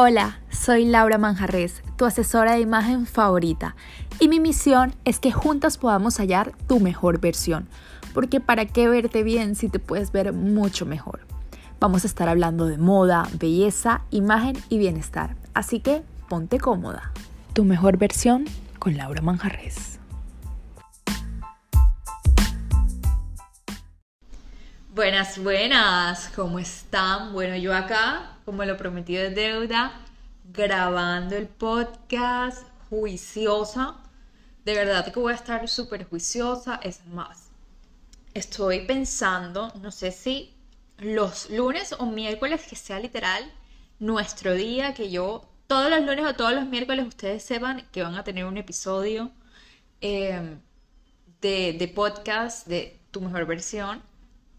Hola, soy Laura Manjarres, tu asesora de imagen favorita, y mi misión es que juntas podamos hallar tu mejor versión, porque para qué verte bien si te puedes ver mucho mejor. Vamos a estar hablando de moda, belleza, imagen y bienestar, así que ponte cómoda. Tu mejor versión con Laura Manjarres. Buenas, buenas, ¿cómo están? Bueno, yo acá, como lo prometido de deuda, grabando el podcast, juiciosa. De verdad que voy a estar súper juiciosa, es más. Estoy pensando, no sé si los lunes o miércoles que sea literal nuestro día, que yo todos los lunes o todos los miércoles ustedes sepan que van a tener un episodio eh, de, de podcast de tu mejor versión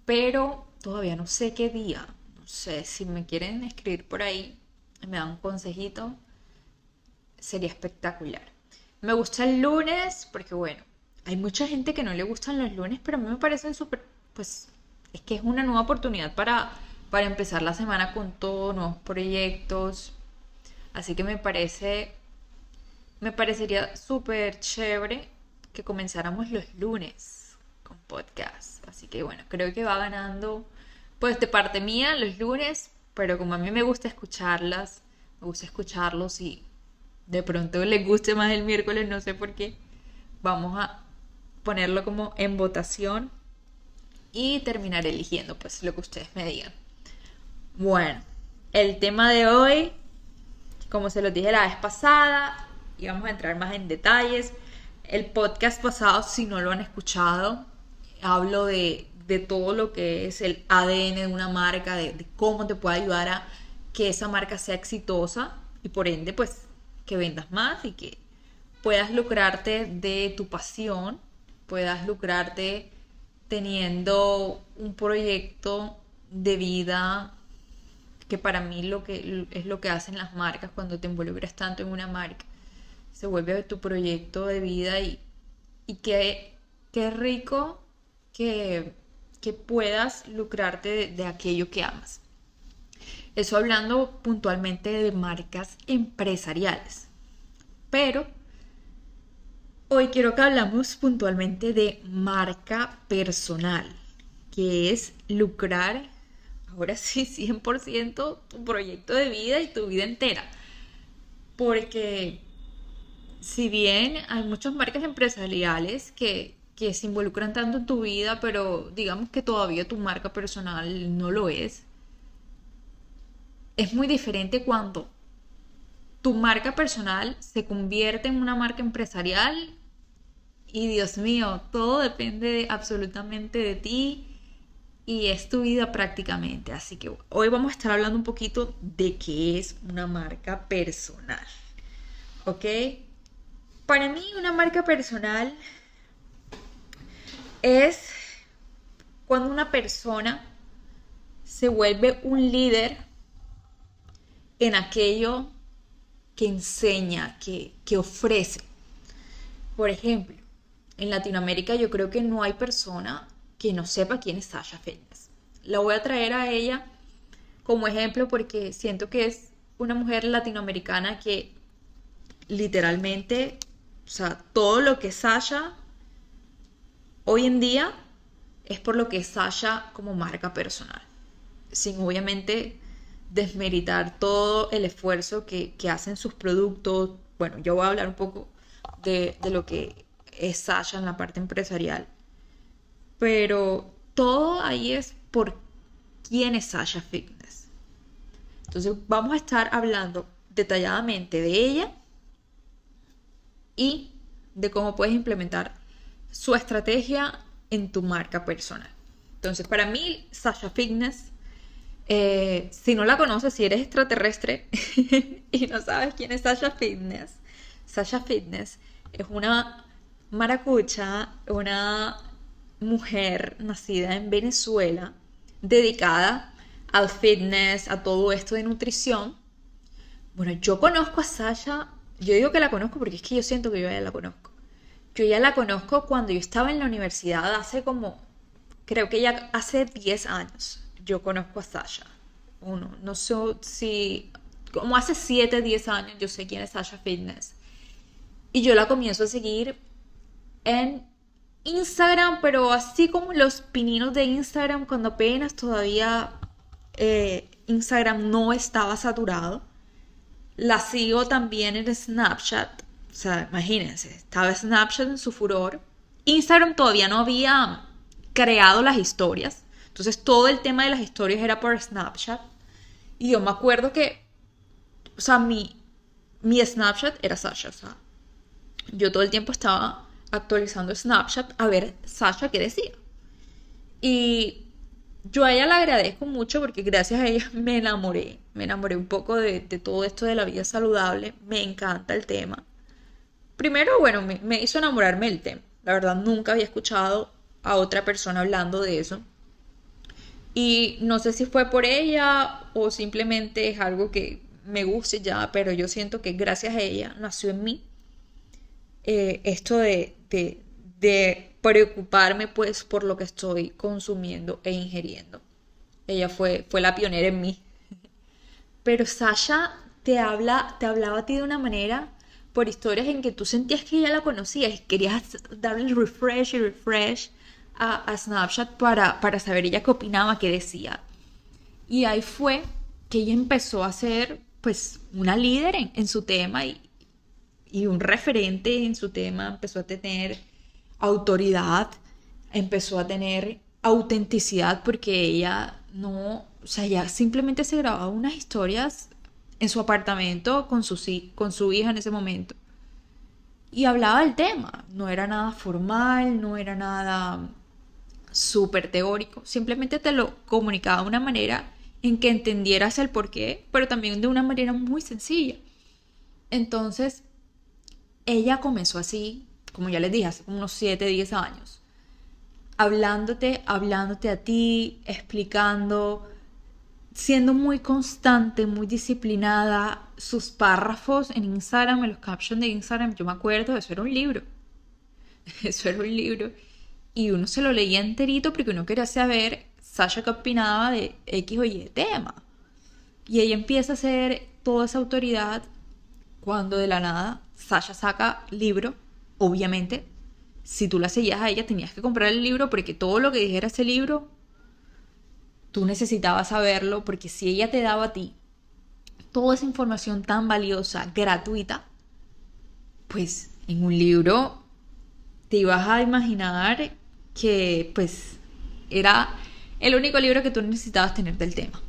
pero todavía no sé qué día. Sé, si me quieren escribir por ahí, me dan un consejito, sería espectacular. Me gusta el lunes porque, bueno, hay mucha gente que no le gustan los lunes, pero a mí me parecen súper, pues, es que es una nueva oportunidad para, para empezar la semana con todos nuevos proyectos. Así que me parece, me parecería súper chévere que comenzáramos los lunes con podcast. Así que bueno, creo que va ganando, pues de parte mía los lunes, pero como a mí me gusta escucharlas, me gusta escucharlos y de pronto les guste más el miércoles, no sé por qué, vamos a ponerlo como en votación y terminar eligiendo pues lo que ustedes me digan. Bueno, el tema de hoy, como se los dije la vez pasada, y vamos a entrar más en detalles. El podcast pasado, si no lo han escuchado, hablo de, todo lo que es el ADN de una marca, de, cómo te puede ayudar a que esa marca sea exitosa y por ende pues que vendas más y que puedas lucrarte de tu pasión, puedas lucrarte teniendo un proyecto de vida que para mí lo que es lo que hacen las marcas cuando te involucras tanto en una marca. Se vuelve tu proyecto de vida y, y qué, qué rico que, puedas lucrarte de, aquello que amas. Eso hablando puntualmente de marcas empresariales. Pero hoy quiero que hablamos puntualmente de marca personal, que es lucrar, ahora sí, 100% tu proyecto de vida y tu vida entera. Porque si bien hay muchas marcas empresariales que, que se involucran tanto en tu vida, pero digamos que todavía tu marca personal no lo es. Es muy diferente cuando tu marca personal se convierte en una marca empresarial y Dios mío, todo depende absolutamente de ti y es tu vida prácticamente. Así que hoy vamos a estar hablando un poquito de qué es una marca personal. ¿Ok? Para mí una marca personal es cuando una persona se vuelve un líder en aquello que enseña, que, ofrece. Por ejemplo, en Latinoamérica yo creo que no hay persona que no sepa quién es Sasha Fitness. La voy a traer a ella como ejemplo porque siento que es una mujer latinoamericana que literalmente, o sea, todo lo que Sasha Hoy en día es por lo que Sasha como marca personal, sin obviamente desmeritar todo el esfuerzo que, hacen sus productos. Bueno, yo voy a hablar un poco de, de lo que es Sasha en la parte empresarial, pero todo ahí es por quién es Sasha Fitness. Entonces vamos a estar hablando detalladamente de ella y de cómo puedes implementar su estrategia en tu marca personal. Entonces, para mí, Sasha Fitness, eh, si no la conoces, si eres extraterrestre y no sabes quién es Sasha Fitness, Sasha Fitness es una maracucha, una mujer nacida en Venezuela, dedicada al fitness, a todo esto de nutrición. Bueno, yo conozco a Sasha, yo digo que la conozco porque es que yo siento que yo ya la conozco. Yo ya la conozco cuando yo estaba en la universidad hace como, creo que ya hace 10 años. Yo conozco a Sasha. Uno, no sé si como hace 7, 10 años, yo sé quién es Sasha Fitness. Y yo la comienzo a seguir en Instagram, pero así como los pininos de Instagram, cuando apenas todavía eh, Instagram no estaba saturado. La sigo también en Snapchat. O sea, imagínense, estaba Snapchat en su furor. Instagram todavía no había creado las historias. Entonces todo el tema de las historias era por Snapchat. Y yo me acuerdo que, o sea, mi, mi Snapchat era Sasha. O sea, yo todo el tiempo estaba actualizando Snapchat a ver Sasha qué decía. Y yo a ella le agradezco mucho porque gracias a ella me enamoré. Me enamoré un poco de, todo esto de la vida saludable. Me encanta el tema. Primero, bueno, me, hizo enamorarme del tema. La verdad, nunca había escuchado a otra persona hablando de eso. Y no sé si fue por ella o simplemente es algo que me guste ya, pero yo siento que gracias a ella nació en mí eh, esto de, de, preocuparme pues por lo que estoy consumiendo e ingiriendo. Ella fue, fue la pionera en mí. Pero Sasha te, habla, te hablaba a ti de una manera por historias en que tú sentías que ella la conocías y querías darle refresh y refresh a, Snapchat para, para saber ella qué opinaba, qué decía. Y ahí fue que ella empezó a ser pues una líder en, su tema y, y un referente en su tema, empezó a tener autoridad, empezó a tener autenticidad porque ella no, o sea, ella simplemente se grababa unas historias en su apartamento con su, con su hija en ese momento. Y hablaba del tema, no era nada formal, no era nada súper teórico, simplemente te lo comunicaba de una manera en que entendieras el porqué, pero también de una manera muy sencilla. Entonces, ella comenzó así, como ya les dije, hace unos 7, 10 años, hablándote, hablándote a ti, explicando, siendo muy constante, muy disciplinada. Sus párrafos en Instagram, en los captions de Instagram, yo me acuerdo, eso era un libro. Eso era un libro. Y uno se lo leía enterito porque uno quería saber Sasha qué opinaba de X o Y tema. Y ella empieza a ser toda esa autoridad cuando de la nada Sasha saca libro, obviamente, si tú la seguías a ella tenías que comprar el libro porque todo lo que dijera ese libro, tú necesitabas saberlo porque si ella te daba a ti toda esa información tan valiosa, gratuita, pues en un libro te ibas a imaginar que pues era el único libro que tú necesitabas tener del tema.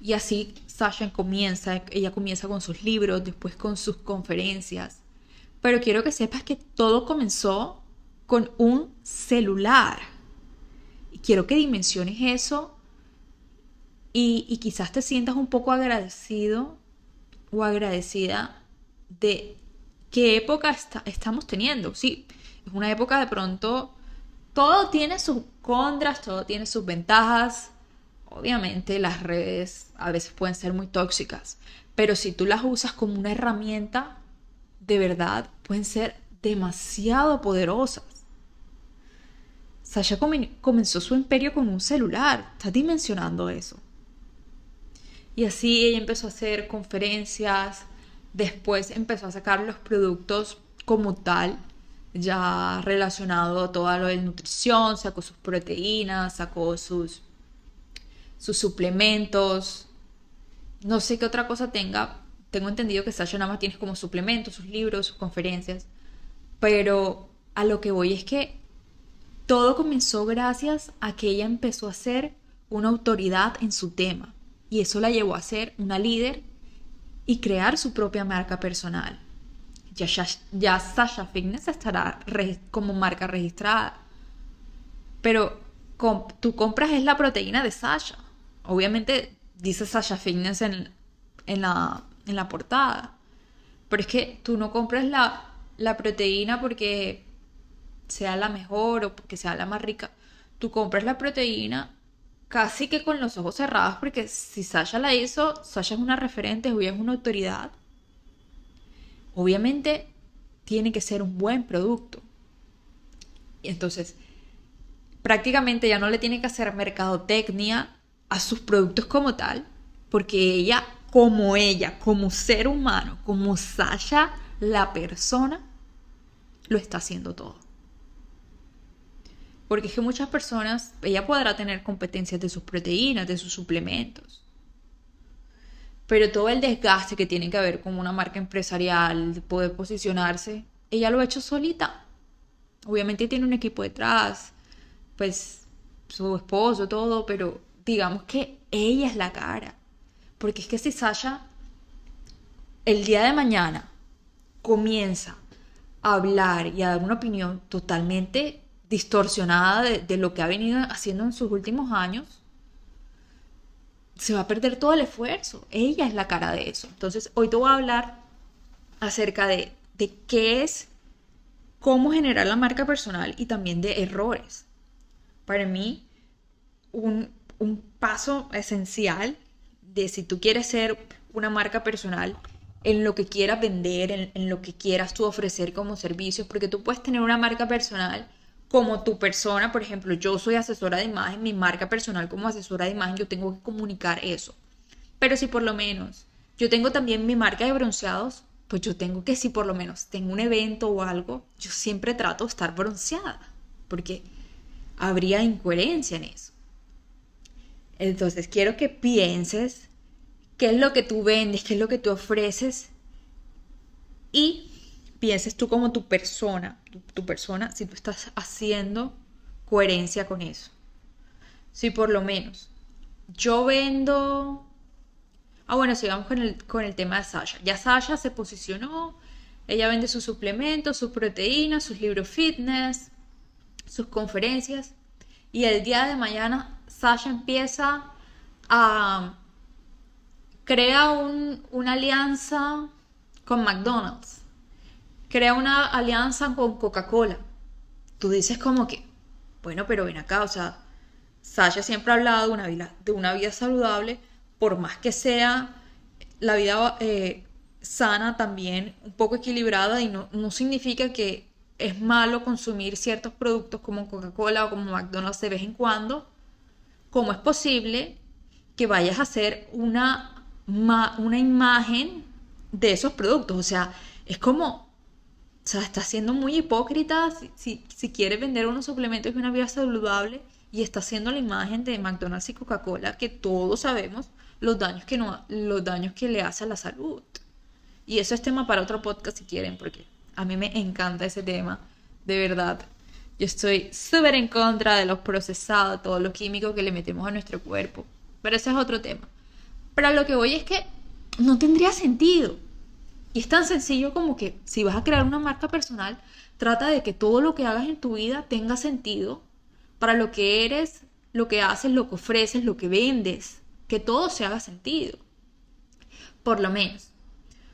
Y así Sasha comienza, ella comienza con sus libros, después con sus conferencias. Pero quiero que sepas que todo comenzó con un celular. Y quiero que dimensiones eso y, quizás te sientas un poco agradecido o agradecida de qué época estamos teniendo. Sí, es una época de pronto, todo tiene sus contras, todo tiene sus ventajas, Obviamente las redes a veces pueden ser muy tóxicas, pero si tú las usas como una herramienta, de verdad pueden ser demasiado poderosas. Sasha comenzó su imperio con un celular, está dimensionando eso. Y así ella empezó a hacer conferencias, después empezó a sacar los productos como tal, ya relacionado a todo lo de nutrición, sacó sus proteínas, sacó sus sus suplementos, no sé qué otra cosa tenga. Tengo entendido que Sasha nada más tiene como suplementos, sus libros, sus conferencias. Pero a lo que voy es que todo comenzó gracias a que ella empezó a ser una autoridad en su tema. Y eso la llevó a ser una líder y crear su propia marca personal. Ya, Sasha Fitness estará como marca registrada. Pero tú compras es la proteína de Sasha. Obviamente dice Sasha Fitness en, la, en la portada. Pero es que tú no compras la proteína porque sea la mejor o porque sea la más rica. Tú compras la proteína casi que con los ojos cerrados porque si Sasha la hizo, Sasha es una referente, ella es una autoridad. Obviamente tiene que ser un buen producto. Y entonces, prácticamente ya no le tiene que hacer mercadotecnia a sus productos como tal, porque ella como ella, como ser humano, como Sasha, la persona, lo está haciendo todo. Porque es que muchas personas, ella podrá tener competencias de sus proteínas, de sus suplementos. Pero todo el desgaste que tiene que ver con una marca empresarial, de poder posicionarse, ella lo ha hecho solita. Obviamente tiene un equipo detrás, pues su esposo, todo, pero digamos que ella es la cara. Porque es que si Sasha el día de mañana comienza a hablar y a dar una opinión totalmente distorsionada de, lo que ha venido haciendo en sus últimos años, se va a perder todo el esfuerzo. Ella es la cara de eso. Entonces, hoy te voy a hablar acerca de, de qué es, cómo generar la marca personal y también de errores. Para mí, un, un paso esencial de si tú quieres ser una marca personal en lo que quieras vender, en, en, lo que quieras tú ofrecer como servicios, porque tú puedes tener una marca personal como tu persona, por ejemplo, yo soy asesora de imagen, mi marca personal como asesora de imagen, yo tengo que comunicar eso. Pero si por lo menos yo tengo también mi marca de bronceados, pues yo tengo que si por lo menos tengo un evento o algo, yo siempre trato de estar bronceada, porque habría incoherencia en eso. Entonces quiero que pienses qué es lo que tú vendes, qué es lo que tú ofreces y pienses tú como tu persona, tu, persona, si tú estás haciendo coherencia con eso. Si por lo menos yo vendo... Ah, bueno, sigamos con el, con el tema de Sasha. Ya Sasha se posicionó, ella vende sus suplementos, sus proteínas, sus libros fitness, sus conferencias. Y el día de mañana Sasha empieza a crea una alianza con McDonald's crea una alianza con Coca-Cola. Tú dices como que, bueno, pero ven acá, o sea, Sasha siempre ha hablado de una vida, de una vida saludable, por más que sea la vida eh, sana también, un poco equilibrada, y no, no significa que es malo consumir ciertos productos como Coca-Cola o como McDonald's de vez en cuando. ¿Cómo es posible que vayas a hacer una, una imagen de esos productos? O sea, es como o sea, está siendo muy hipócrita si, si, quiere vender unos suplementos y una vida saludable y está haciendo la imagen de McDonald's y Coca-Cola que todos sabemos los daños que, no, los daños que le hace a la salud. Y eso es tema para otro podcast si quieren, porque a mí me encanta ese tema, de verdad. Yo estoy súper en contra de los procesados, todos los químicos que le metemos a nuestro cuerpo. Pero ese es otro tema. Pero lo que voy es que no tendría sentido. Y es tan sencillo como que si vas a crear una marca personal, trata de que todo lo que hagas en tu vida tenga sentido para lo que eres, lo que haces, lo que ofreces, lo que vendes, que todo se haga sentido. Por lo menos,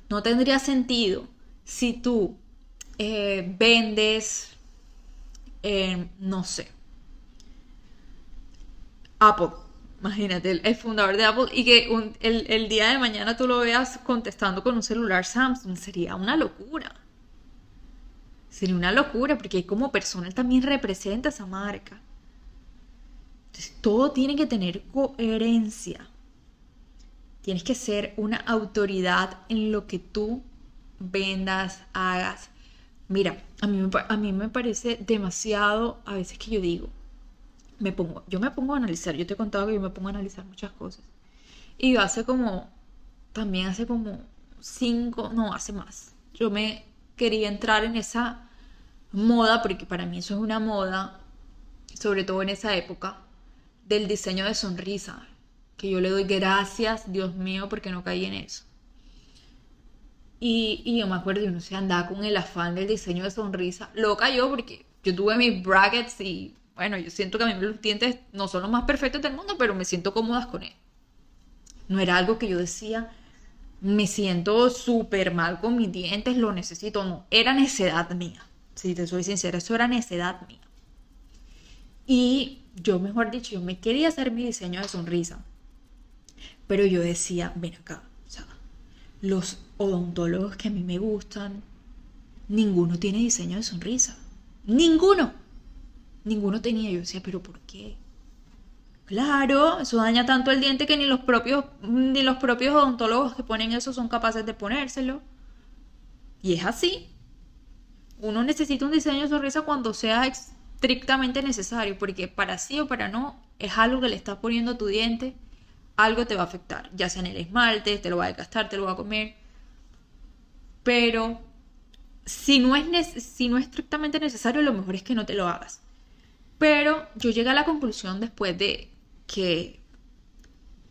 no tendría sentido si tú eh, vendes, eh, no sé, Apple Imagínate, el, fundador de Apple y que el, día de mañana tú lo veas contestando con un celular Samsung, sería una locura. Sería una locura porque como persona él también representa esa marca. Entonces, todo tiene que tener coherencia. Tienes que ser una autoridad en lo que tú vendas, hagas. Mira, a mí, a mí me parece demasiado a veces que yo digo, me pongo, yo me pongo a analizar, yo te he contado que yo me pongo a analizar muchas cosas. Y hace como, también hace como cinco, no, hace más. Yo me quería entrar en esa moda, porque para mí eso es una moda, sobre todo en esa época, del diseño de sonrisa. Que yo le doy gracias, Dios mío, porque no caí en eso. Y, y yo me acuerdo, yo no sé, andaba con el afán del diseño de sonrisa. Lo cayó porque yo tuve mis brackets y bueno, yo siento que a mí los dientes no son los más perfectos del mundo, pero me siento cómodas con él. No era algo que yo decía, me siento súper mal con mis dientes, lo necesito. No, era necedad mía. Si te soy sincera, eso era necedad mía. Y yo, mejor dicho, yo me quería hacer mi diseño de sonrisa. Pero yo decía, ven acá, o sea, los odontólogos que a mí me gustan, ninguno tiene diseño de sonrisa. Ninguno. Ninguno tenía. Yo decía, pero ¿por qué? Claro, eso daña tanto el diente que ni los propios, ni los propios odontólogos que ponen eso son capaces de ponérselo. Y es así. Uno necesita un diseño de sonrisa cuando sea estrictamente necesario, porque para sí o para no, es algo que le estás poniendo a tu diente, algo te va a afectar, ya sea en el esmalte, te lo va a desgastar, te lo va a comer. Pero si no es, si no es estrictamente necesario, lo mejor es que no te lo hagas. Pero yo llegué a la conclusión después de que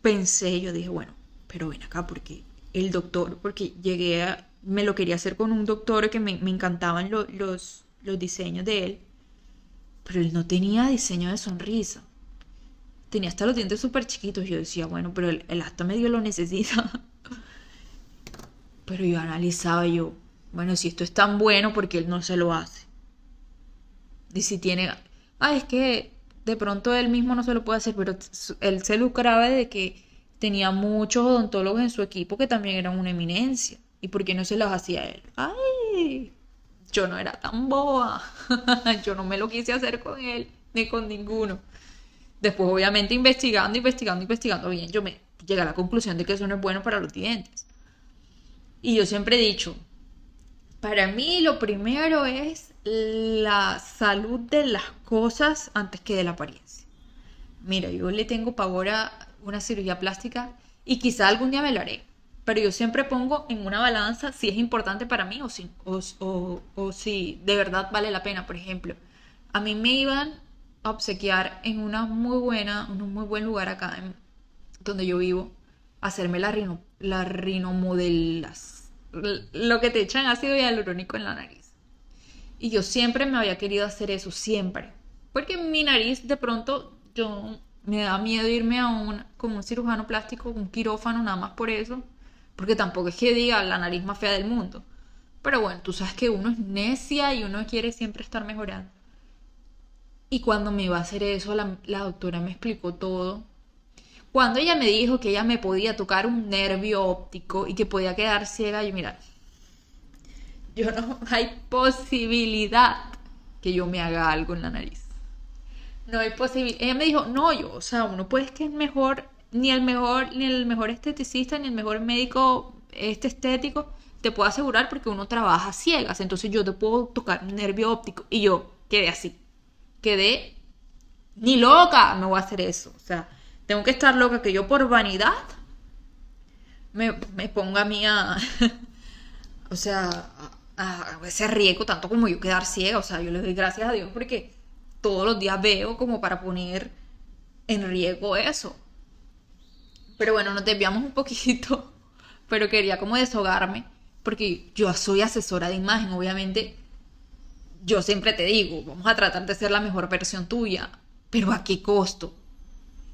pensé, yo dije, bueno, pero ven acá, porque el doctor, porque llegué a, me lo quería hacer con un doctor que me, encantaban los, los diseños de él, pero él no tenía diseño de sonrisa. Tenía hasta los dientes súper chiquitos. Yo decía, bueno, pero el, el hasta medio lo necesita. pero yo analizaba yo, bueno, si esto es tan bueno, porque él no se lo hace? Y si tiene... Ah, es que de pronto él mismo no se lo puede hacer, pero él se lucraba de que tenía muchos odontólogos en su equipo que también eran una eminencia. ¿Y por qué no se los hacía él? ¡Ay! Yo no era tan boba. yo no me lo quise hacer con él, ni con ninguno. Después, obviamente, investigando, investigando, investigando bien, yo me llegué a la conclusión de que eso no es bueno para los dientes. Y yo siempre he dicho, para mí lo primero es la salud de las cosas antes que de la apariencia. Mira, yo le tengo pavor a una cirugía plástica y quizá algún día me lo haré, pero yo siempre pongo en una balanza si es importante para mí o si, o, si de verdad vale la pena. Por ejemplo, a mí me iban a obsequiar en una muy buena, en un muy buen lugar acá donde yo vivo, hacerme la, rino, la rinomodelas lo que te echan ácido hialurónico en la nariz. Y yo siempre me había querido hacer eso, siempre. Porque mi nariz de pronto yo me da miedo irme a un, como un cirujano plástico, un quirófano, nada más por eso. Porque tampoco es que diga la nariz más fea del mundo. Pero bueno, tú sabes que uno es necia y uno quiere siempre estar mejorando. Y cuando me iba a hacer eso, la, la doctora me explicó todo cuando ella me dijo que ella me podía tocar un nervio óptico y que podía quedar ciega, yo mira, yo no hay posibilidad que yo me haga algo en la nariz. No hay posibilidad. Ella me dijo, no, yo, o sea, uno puede que es mejor, ni el mejor, ni el mejor esteticista, ni el mejor médico este estético te puedo asegurar porque uno trabaja ciegas, entonces yo te puedo tocar un nervio óptico y yo quedé así. Quedé ni loca, no voy a hacer eso, o sea, tengo que estar loca que yo por vanidad me, ponga a mí a, o sea, ese riesgo tanto como yo quedar ciega. O sea, yo le doy gracias a Dios porque todos los días veo como para poner en riesgo eso. Pero bueno, nos desviamos un poquito, pero quería como deshogarme porque yo soy asesora de imagen, obviamente. Yo siempre te digo, vamos a tratar de ser la mejor versión tuya, pero ¿a qué costo?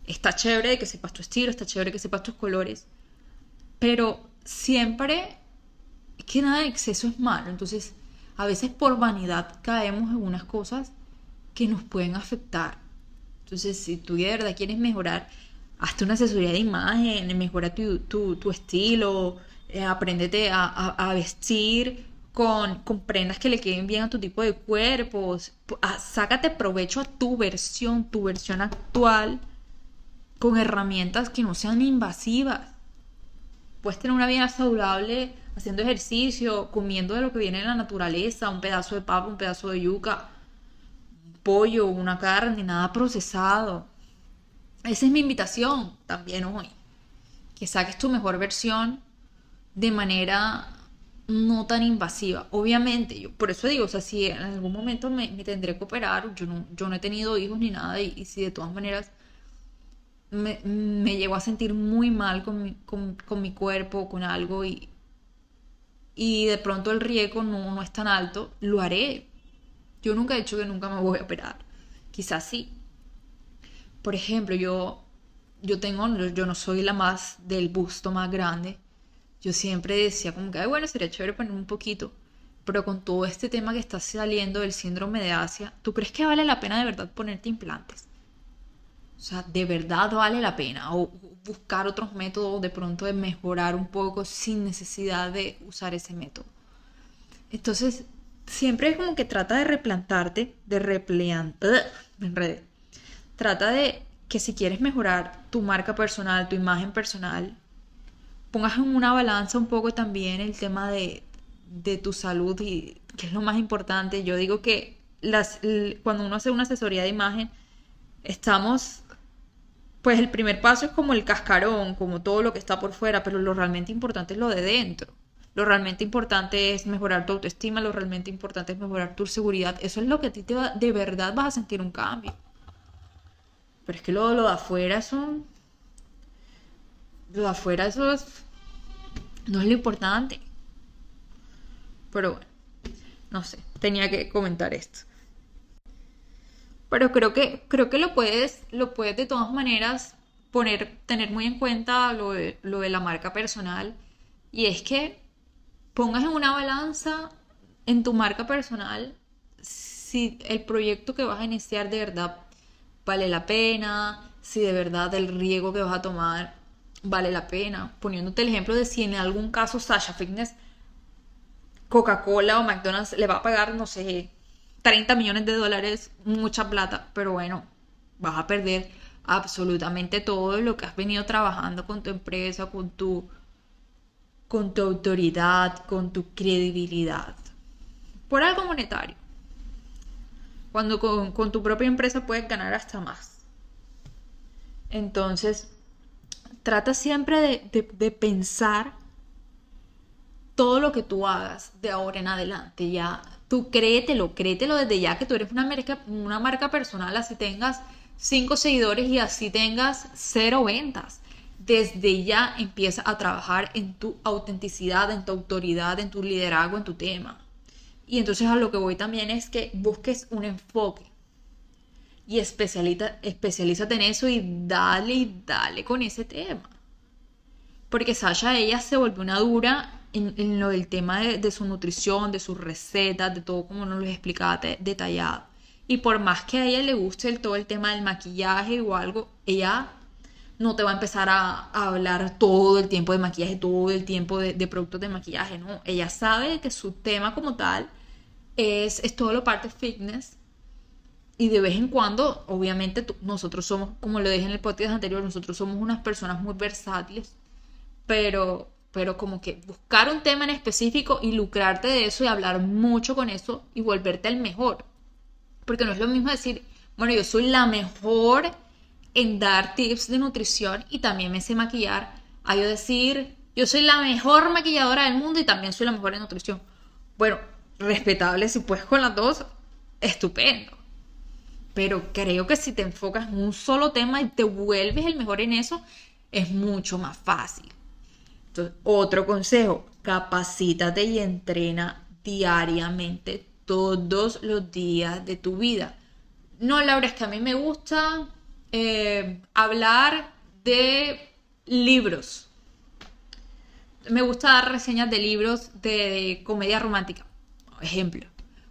Está chévere que sepas tu estilo, está chévere que sepas tus colores, pero siempre es que nada en exceso es malo. Entonces, a veces por vanidad caemos en unas cosas que nos pueden afectar. Entonces, si tú de verdad quieres mejorar, hazte una asesoría de imagen, mejora tu, tu, estilo, eh, apréndete a, vestir con, con, prendas que le queden bien a tu tipo de cuerpos. sácate provecho a tu versión, tu versión actual con herramientas que no sean invasivas. Puedes tener una vida saludable haciendo ejercicio, comiendo de lo que viene de la naturaleza, un pedazo de papa, un pedazo de yuca, un pollo, una carne, nada procesado. Esa es mi invitación también hoy. Que saques tu mejor versión de manera no tan invasiva. Obviamente, yo por eso digo, o sea, si en algún momento me, tendré que operar, yo no, yo no he tenido hijos ni nada, y si de todas maneras me, me llegó a sentir muy mal con mi, con, mi cuerpo, con algo y, y de pronto el riesgo no, no es tan alto, lo haré. Yo nunca he dicho que nunca me voy a operar. Quizás sí. Por ejemplo, yo, yo tengo, yo no soy la más del busto más grande. Yo siempre decía como que, Ay, bueno, sería chévere poner un poquito. Pero con todo este tema que está saliendo del síndrome de Asia, ¿tú crees que vale la pena de verdad ponerte implantes? O sea, de verdad vale la pena. O buscar otros métodos de pronto de mejorar un poco sin necesidad de usar ese método. Entonces, siempre es como que trata de replantarte, de replantar, me Trata de que si quieres mejorar tu marca personal, tu imagen personal, pongas en una balanza un poco también el tema de, de tu salud y que es lo más importante. Yo digo que las, cuando uno hace una asesoría de imagen, estamos, pues el primer paso es como el cascarón, como todo lo que está por fuera, pero lo realmente importante es lo de dentro. Lo realmente importante es mejorar tu autoestima, lo realmente importante es mejorar tu seguridad. Eso es lo que a ti te va, de verdad vas a sentir un cambio. Pero es que lo, lo de afuera son... Lo de afuera eso es... No es lo importante. Pero bueno, no sé, tenía que comentar esto. Pero creo que, creo que lo puedes, lo puedes de todas maneras poner, tener muy en cuenta lo de, lo de la marca personal. Y es que pongas en una balanza en tu marca personal si el proyecto que vas a iniciar de verdad vale la pena, si de verdad el riesgo que vas a tomar vale la pena. Poniéndote el ejemplo de si en algún caso Sasha Fitness, Coca-Cola o McDonald's le va a pagar, no sé, 30 millones de dólares, mucha plata, pero bueno, vas a perder absolutamente todo lo que has venido trabajando con tu empresa, con tu con tu autoridad, con tu credibilidad, por algo monetario. Cuando con, tu propia empresa puedes ganar hasta más. Entonces, trata siempre de, pensar todo lo que tú hagas de ahora en adelante. Ya, tú créetelo, créetelo desde ya que tú eres una marca, personal, así tengas cinco seguidores y así tengas cero ventas desde ya empieza a trabajar en tu autenticidad, en tu autoridad, en tu liderazgo, en tu tema. Y entonces a lo que voy también es que busques un enfoque y especialízate en eso y dale y dale con ese tema. Porque Sasha, ella se volvió una dura en, lo del tema de, su nutrición, de sus recetas, de todo como nos lo explicaba detallado. Y por más que a ella le guste todo el tema del maquillaje o algo, ella no te va a empezar a, hablar todo el tiempo de maquillaje, todo el tiempo de, productos de maquillaje, ¿no? Ella sabe que su tema como tal es, es todo lo parte fitness y de vez en cuando, obviamente, nosotros somos, como lo dije en el podcast anterior, nosotros somos unas personas muy versátiles, pero, pero como que buscar un tema en específico y lucrarte de eso y hablar mucho con eso y volverte el mejor. Porque no es lo mismo decir, bueno, yo soy la mejor en dar tips de nutrición y también me sé maquillar, a decir, yo soy la mejor maquilladora del mundo y también soy la mejor en nutrición. Bueno, respetable si puedes con las dos, estupendo. Pero creo que si te enfocas en un solo tema y te vuelves el mejor en eso, es mucho más fácil. Entonces, otro consejo, capacítate y entrena diariamente todos los días de tu vida. No, Laura, es que a mí me gusta eh, hablar de libros. Me gusta dar reseñas de libros de comedia romántica. Ejemplo.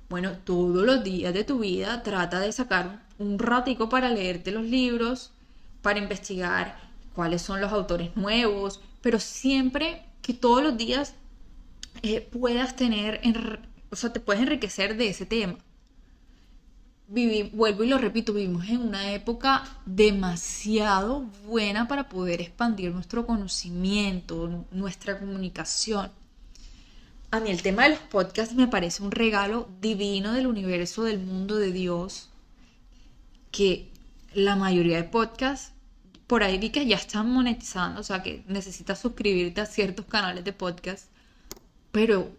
Bueno, todos los días de tu vida trata de sacar un ratico para leerte los libros, para investigar cuáles son los autores nuevos, pero siempre que todos los días eh, puedas tener, o sea, te puedes enriquecer de ese tema vuelvo y lo repito, vivimos en una época demasiado buena para poder expandir nuestro conocimiento, nuestra comunicación. A mí el tema de los podcasts me parece un regalo divino del universo, del mundo, de Dios, que la mayoría de podcasts, por ahí vi que ya están monetizando, o sea que necesitas suscribirte a ciertos canales de podcast, pero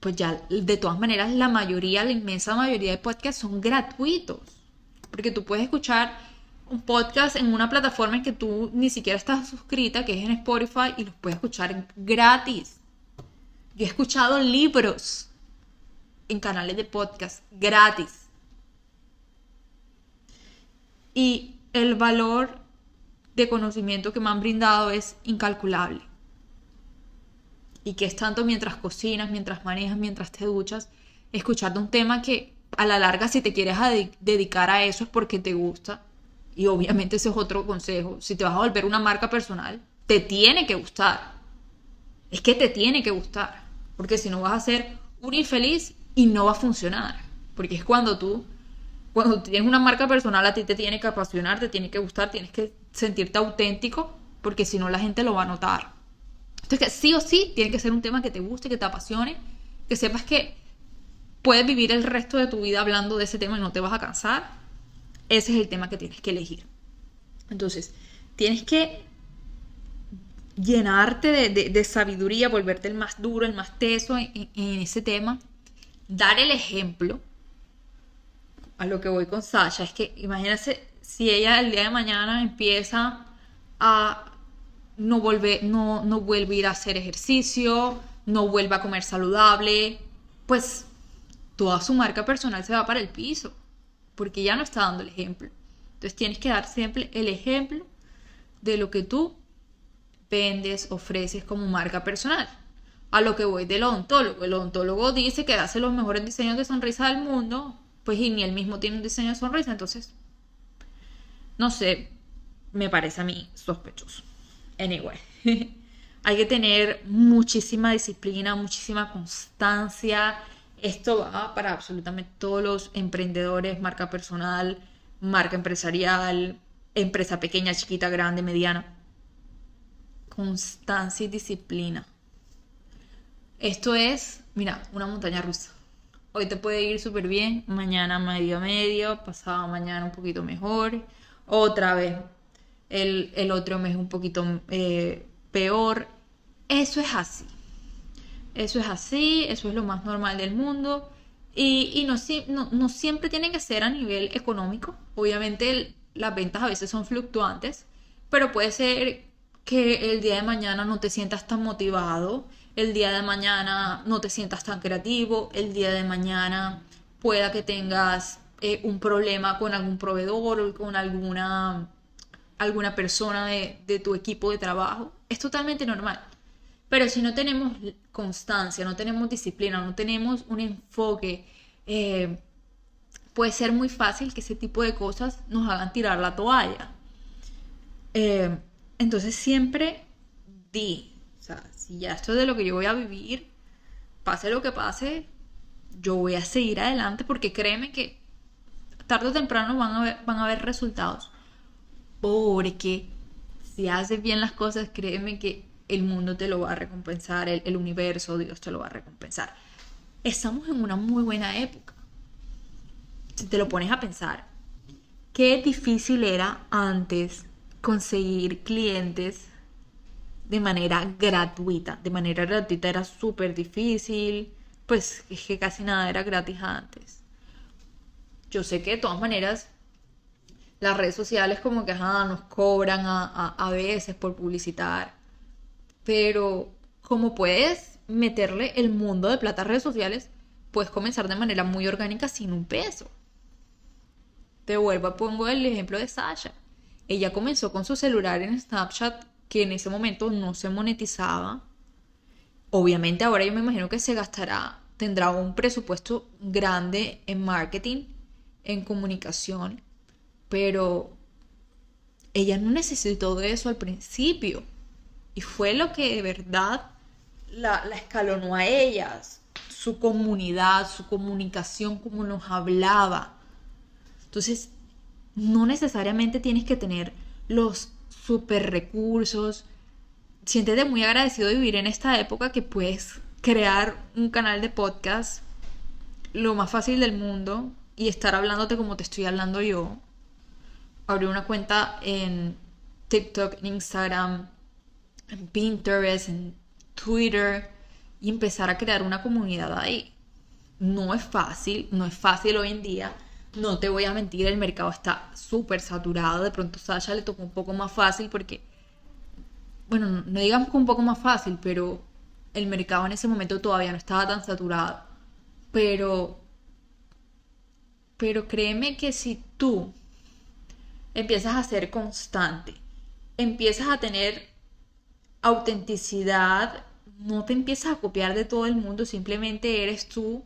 pues ya de todas maneras la mayoría, la inmensa mayoría de podcasts son gratuitos. Porque tú puedes escuchar un podcast en una plataforma en que tú ni siquiera estás suscrita, que es en Spotify, y los puedes escuchar gratis. Yo he escuchado libros en canales de podcast gratis. Y el valor de conocimiento que me han brindado es incalculable y que es tanto mientras cocinas, mientras manejas, mientras te duchas, escuchando un tema que a la larga si te quieres dedicar a eso es porque te gusta. Y obviamente ese es otro consejo. Si te vas a volver una marca personal, te tiene que gustar. Es que te tiene que gustar. Porque si no vas a ser un infeliz y no va a funcionar. Porque es cuando tú cuando tienes una marca personal, a ti te tiene que apasionar, te tiene que gustar, tienes que sentirte auténtico, porque si no la gente lo va a notar. Entonces, sí o sí, tiene que ser un tema que te guste, que te apasione, que sepas que puedes vivir el resto de tu vida hablando de ese tema y no te vas a cansar. Ese es el tema que tienes que elegir. Entonces, tienes que llenarte de, sabiduría, volverte el más duro, el más teso en, ese tema, dar el ejemplo. A lo que voy con Sasha es que imagínate si ella el día de mañana empieza a no volver, no, no vuelve a ir a hacer ejercicio, no vuelve a comer saludable, pues toda su marca personal se va para el piso, porque ya no está dando el ejemplo. Entonces tienes que dar siempre el ejemplo de lo que tú vendes, ofreces como marca personal. A lo que voy del odontólogo. El odontólogo dice que hace los mejores diseños de sonrisa del mundo, pues y ni él mismo tiene un diseño de sonrisa, entonces, no sé, me parece a mí sospechoso. Anyway, hay que tener muchísima disciplina, muchísima constancia. Esto va para absolutamente todos los emprendedores, marca personal, marca empresarial, empresa pequeña, chiquita, grande, mediana constancia y disciplina. Esto es, mira, una montaña rusa. Hoy te puede ir súper bien, mañana medio medio, pasado mañana un poquito mejor, otra vez el, otro mes un poquito eh, peor. Eso es así. Eso es así, eso es lo más normal del mundo. Y, no, no, no, siempre tiene que ser a nivel económico. Obviamente las ventas a veces son fluctuantes, pero puede ser que el día de mañana no te sientas tan motivado, el día de mañana no te sientas tan creativo, el día de mañana pueda que tengas eh, un problema con algún proveedor o con alguna, alguna persona de, tu equipo de trabajo. Es totalmente normal. Pero si no tenemos constancia, no tenemos disciplina, no tenemos un enfoque, eh, puede ser muy fácil que ese tipo de cosas nos hagan tirar la toalla. Eh, entonces siempre di, o sea, si ya esto es de lo que yo voy a vivir, pase lo que pase, yo voy a seguir adelante porque créeme que tarde o temprano van a ver, van a resultados. Porque si haces bien las cosas, créeme que el mundo te lo va a recompensar, el, el universo, Dios te lo va a recompensar. Estamos en una muy buena época. Si te lo pones a pensar, qué difícil era antes conseguir clientes de manera gratuita. De manera gratuita era súper difícil, pues es que casi nada era gratis antes. Yo sé que de todas maneras las redes sociales como que nos cobran a, a veces por publicitar, pero como puedes meterle el mundo de plata a redes sociales, puedes comenzar de manera muy orgánica sin un peso. Te vuelvo, pongo el ejemplo de Sasha ella comenzó con su celular en Snapchat, que en ese momento no se monetizaba. Obviamente ahora yo me imagino que se gastará, tendrá un presupuesto grande en marketing, en comunicación, pero ella no necesitó de eso al principio. Y fue lo que de verdad la, escalonó a ellas, su comunidad, su comunicación, como nos hablaba. Entonces, no necesariamente tienes que tener los super recursos. Siéntete muy agradecido de vivir en esta época que puedes crear un canal de podcast lo más fácil del mundo y estar hablándote como te estoy hablando yo. Abrir una cuenta en TikTok, en Instagram, en Pinterest, en Twitter y empezar a crear una comunidad ahí. No es fácil, no es fácil hoy en día no te voy a mentir, el mercado está súper saturado. De pronto Sasha le tocó un poco más fácil porque, bueno, no digamos que un poco más fácil, pero el mercado en ese momento todavía no estaba tan saturado. Pero, pero créeme que si tú empiezas a ser constante, empiezas a tener autenticidad, no te empiezas a copiar de todo el mundo, simplemente eres tú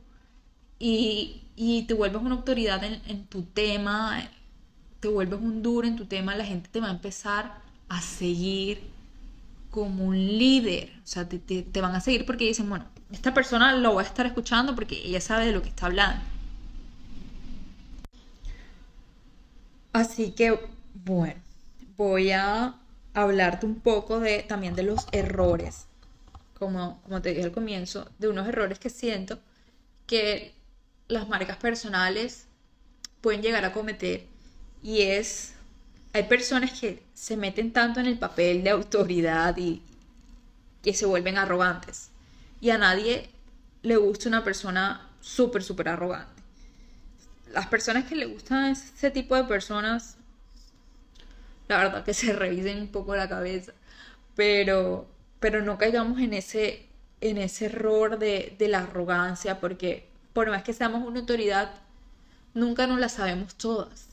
y y te vuelves una autoridad en, tu tema, te vuelves un duro en tu tema, la gente te va a empezar a seguir como un líder. O sea, te, te, van a seguir porque dicen, bueno, esta persona lo va a estar escuchando porque ella sabe de lo que está hablando. Así que, bueno, voy a hablarte un poco de, también de los errores, como, como te dije al comienzo, de unos errores que siento que las marcas personales pueden llegar a cometer. Y es, hay personas que se meten tanto en el papel de autoridad y que se vuelven arrogantes. Y a nadie le gusta una persona súper, súper arrogante. Las personas que le gustan ese tipo de personas, la verdad que se revisen un poco la cabeza, pero, pero no caigamos en ese, en ese error de, de la arrogancia, porque por más que seamos una autoridad, nunca nos la sabemos todas.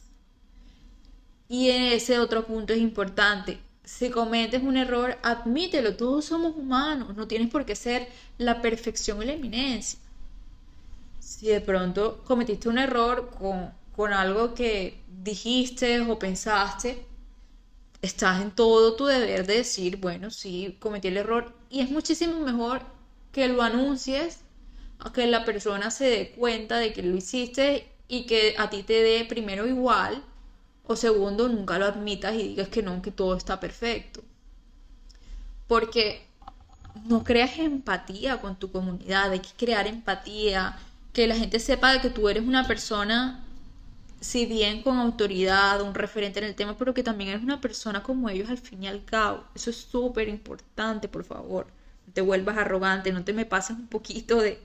Y ese otro punto es importante. Si cometes un error, admítelo. Todos somos humanos. No tienes por qué ser la perfección y la eminencia. Si de pronto cometiste un error con, con algo que dijiste o pensaste, estás en todo tu deber de decir, bueno, sí, cometí el error. Y es muchísimo mejor que lo anuncies a que la persona se dé cuenta de que lo hiciste y que a ti te dé primero igual o segundo nunca lo admitas y digas que no, que todo está perfecto. Porque no creas empatía con tu comunidad, hay que crear empatía, que la gente sepa de que tú eres una persona, si bien con autoridad, un referente en el tema, pero que también eres una persona como ellos al fin y al cabo. Eso es súper importante, por favor. No te vuelvas arrogante, no te me pases un poquito de,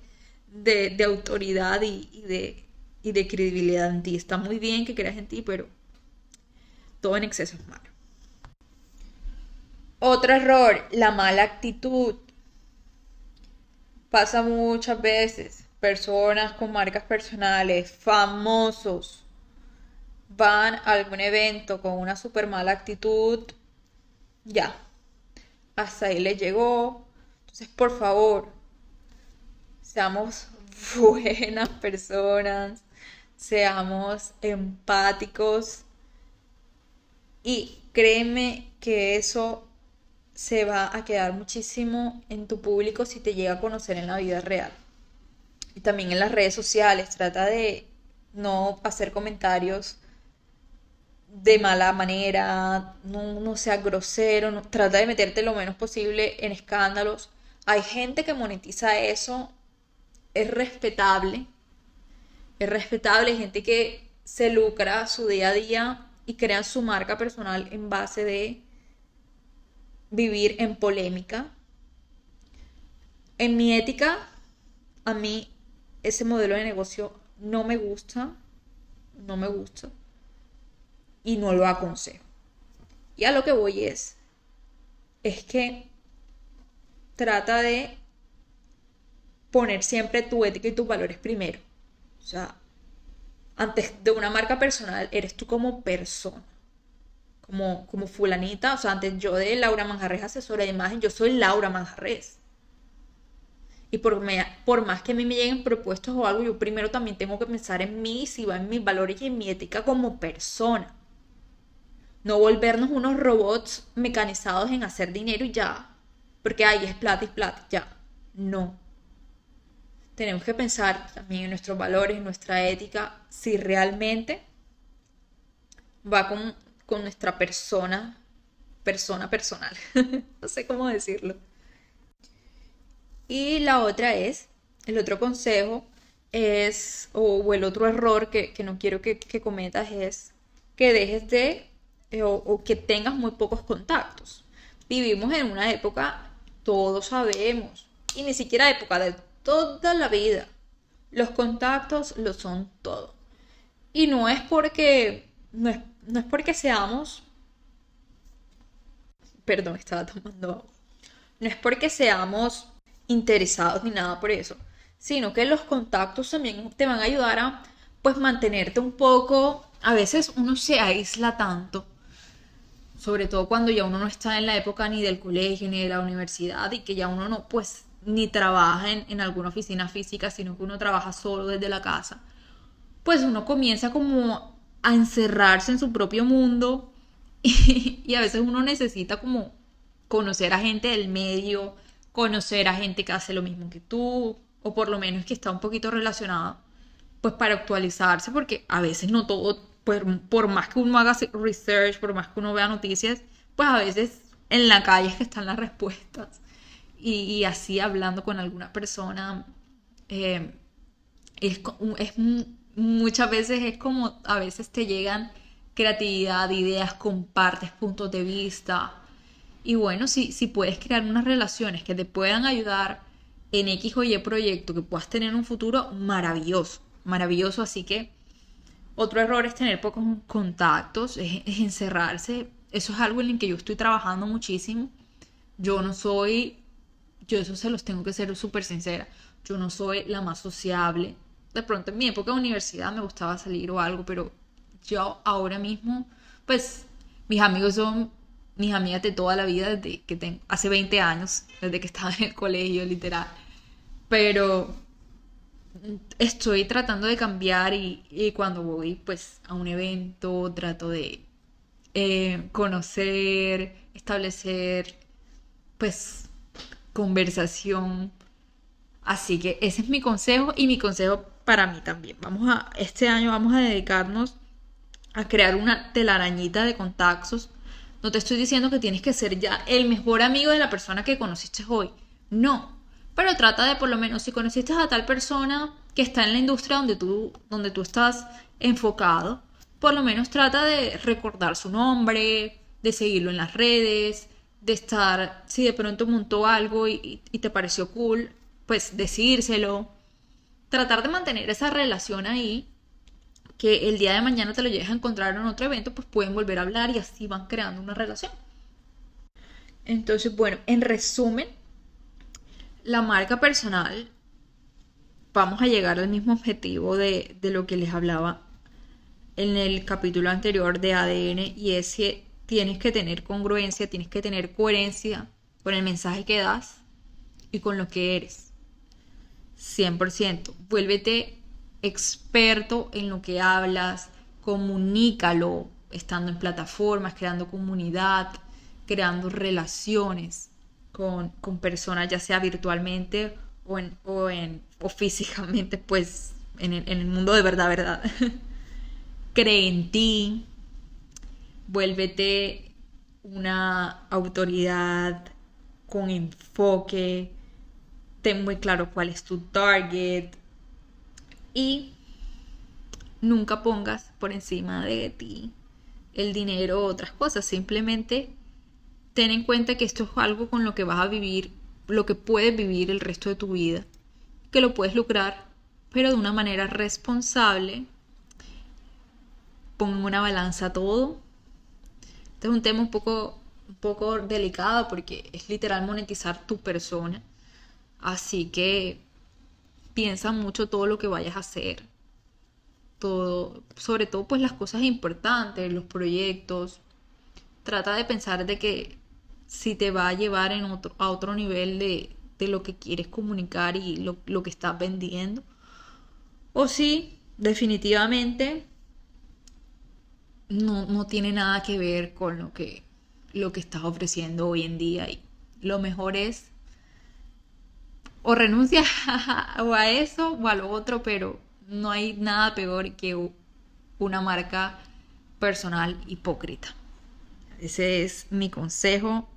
de, autoridad y, de, y de credibilidad en ti. Está muy bien que creas en ti, pero todo en exceso es malo. Otro error, la mala actitud. Pasa muchas veces. Personas con marcas personales, famosos, van a algún evento con una super mala actitud. Ya. Hasta ahí les llegó. Entonces, por favor, seamos buenas personas, seamos empáticos y créeme que eso se va a quedar muchísimo en tu público si te llega a conocer en la vida real. Y también en las redes sociales, trata de no hacer comentarios de mala manera, no, no sea grosero, trata de meterte lo menos posible en escándalos. Hay gente que monetiza eso es respetable. Es respetable, hay gente que se lucra su día a día y crea su marca personal en base de vivir en polémica. En mi ética, a mí ese modelo de negocio no me gusta, no me gusta y no lo aconsejo. Y a lo que voy es, es que trata de poner siempre tu ética y tus valores primero. O sea, antes de una marca personal, eres tú como persona. Como, como fulanita, o sea, antes yo de Laura Manjarres, asesora de imagen, yo soy Laura Manjarres. Y por, más que a mí me lleguen propuestos o algo, yo primero también tengo que pensar en mí, si va en mis valores y en mi ética como persona. No volvernos unos robots mecanizados en hacer dinero y ya. Porque ahí es plata y plata, ya. No tenemos que pensar también en nuestros valores, en nuestra ética, si realmente va con, con nuestra persona, persona personal. no sé cómo decirlo. Y la otra es, el otro consejo es, o, el otro error que, no quiero que, cometas es que dejes de, eh, o, o que tengas muy pocos contactos. Vivimos en una época, todos sabemos, y ni siquiera época de toda la vida. Los contactos lo son todo. Y no es porque, no es, no es porque seamos, perdón, estaba tomando agua. No es porque seamos interesados ni nada por eso, sino que los contactos también te van a ayudar a pues mantenerte un poco, a veces uno se aísla tanto, sobre todo cuando ya uno no está en la época ni del colegio ni de la universidad y que ya uno no pues ni trabaja en, alguna oficina física, sino que uno trabaja solo desde la casa, pues uno comienza como a encerrarse en su propio mundo y, a veces uno necesita como conocer a gente del medio, conocer a gente que hace lo mismo que tú, o por lo menos que está un poquito relacionado, pues para actualizarse, porque a veces no todo por, más que uno haga research, por más que uno vea noticias, pues a veces en la calle es que están las respuestas. Y, así hablando con alguna persona, eh, es, muchas veces es como a veces te llegan creatividad, ideas, compartes puntos de vista. Y bueno, si, si puedes crear unas relaciones que te puedan ayudar en X o Y proyecto que puedas tener un futuro maravilloso, maravilloso. Así que otro error es tener pocos contactos, es, encerrarse. Eso es algo en el que yo estoy trabajando muchísimo. Yo no soy, yo eso se los tengo que ser súper sincera. Yo no soy la más sociable. De pronto en mi época de universidad me gustaba salir o algo, pero yo ahora mismo, pues mis amigos son mis amigas de toda la vida, desde que tengo, hace 20 años, desde que estaba en el colegio, literal. Pero estoy tratando de cambiar y, cuando voy pues a un evento trato de eh, conocer, establecer pues conversación. Así que ese es mi consejo y mi consejo para mí también. Vamos a, este año vamos a dedicarnos a crear una telarañita de contactos no te estoy diciendo que tienes que ser ya el mejor amigo de la persona que conociste hoy. No. Pero trata de por lo menos, si conociste a tal persona que está en la industria donde tú, donde tú estás enfocado, por lo menos trata de recordar su nombre, de seguirlo en las redes, de estar, si de pronto montó algo y, y te pareció cool, pues decírselo. Tratar de mantener esa relación ahí que el día de mañana te lo llegues a encontrar en otro evento, pues pueden volver a hablar y así van creando una relación. Entonces, bueno, en resumen, la marca personal, vamos a llegar al mismo objetivo de, lo que les hablaba en el capítulo anterior de ADN y es que tienes que tener congruencia, tienes que tener coherencia con el mensaje que das y con lo que eres. 100%. Vuélvete experto en lo que hablas, comunícalo estando en plataformas, creando comunidad, creando relaciones con, personas, ya sea virtualmente o, en, o, en, o físicamente, pues en el, en el mundo de verdad, verdad. Cree en ti, vuélvete una autoridad con enfoque, ten muy claro cuál es tu target, y nunca pongas por encima de ti el dinero o otras cosas. Simplemente ten en cuenta que esto es algo con lo que vas a vivir, lo que puedes vivir el resto de tu vida, que lo puedes lograr, pero de una manera responsable. Pon una balanza todo. Este es un tema un poco, un poco delicado porque es literal monetizar tu persona. Así que piensa mucho todo lo que vayas a hacer. Todo, sobre todo pues las cosas importantes, los proyectos. Trata de pensar de que si te va a llevar en otro, a otro nivel de, lo que quieres comunicar y lo, lo que estás vendiendo. O si definitivamente no, no, tiene nada que ver con lo que, lo que estás ofreciendo hoy en día. Y lo mejor es o renuncias o a eso o a lo otro, pero no hay nada peor que una marca personal hipócrita. Ese es mi consejo.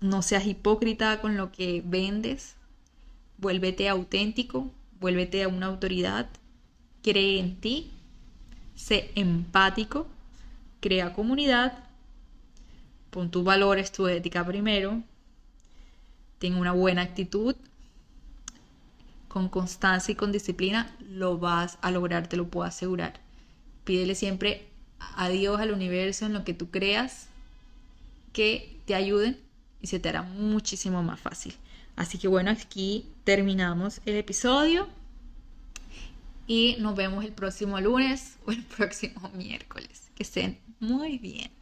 No seas hipócrita con lo que vendes. Vuélvete auténtico, vuélvete a una autoridad. Cree en ti. Sé empático. Crea comunidad. Pon tus valores, tu ética primero. Ten una buena actitud con constancia y con disciplina, lo vas a lograr, te lo puedo asegurar. Pídele siempre a Dios, al universo, en lo que tú creas, que te ayuden y se te hará muchísimo más fácil. Así que bueno, aquí terminamos el episodio y nos vemos el próximo lunes o el próximo miércoles. Que estén muy bien.